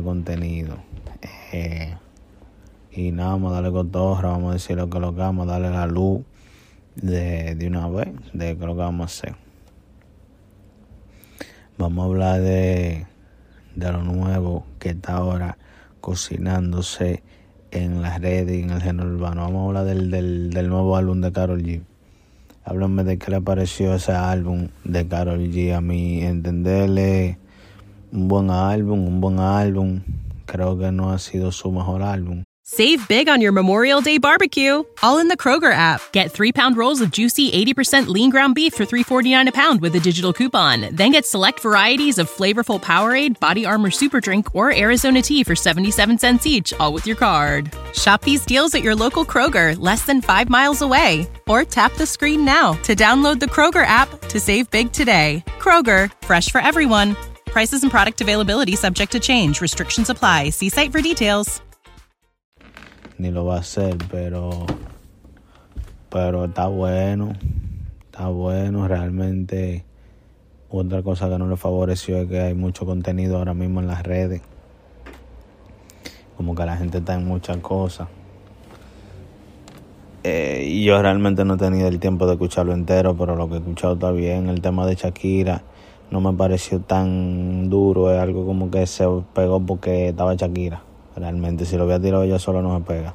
Contenido. Eh, y nada, vamos a darle cotorra, vamos a decir lo que lo que vamos a darle la luz de, de una vez, de lo que vamos a hacer. Vamos a hablar de, de lo nuevo que está ahora cocinándose en las redes y en el género urbano. Vamos a hablar del, del, del nuevo álbum de Carol G. Háblame de qué le pareció ese álbum de Carol G. A mí entenderle un buen álbum, un buen álbum. Creo que no ha sido su mejor álbum. Save big on your Memorial Day barbecue, all in the Kroger app. Get three pound rolls of juicy 80% lean ground beef for $3.49 a pound with a digital coupon. Then get select varieties of flavorful Powerade, Body Armor Super Drink, or Arizona tea for 77 cents each, all with your card. Shop these deals at your local Kroger, less than five miles away. Or tap the screen now to download the Kroger app to save big today. Kroger, fresh for everyone. Prices and product availability subject to change. Restrictions apply. See site for details. Ni lo va a hacer, pero. Pero está bueno. Está bueno. Realmente. Otra cosa que no le favoreció es que hay mucho contenido ahora mismo en las redes. Como que la gente está en muchas cosas. Eh, yo realmente no he tenido el tiempo de escucharlo entero, pero lo que he escuchado está bien. El tema de Shakira no me pareció tan duro, es algo como que se pegó porque estaba Shakira. Realmente, si lo hubiera tirado ella solo no se pega.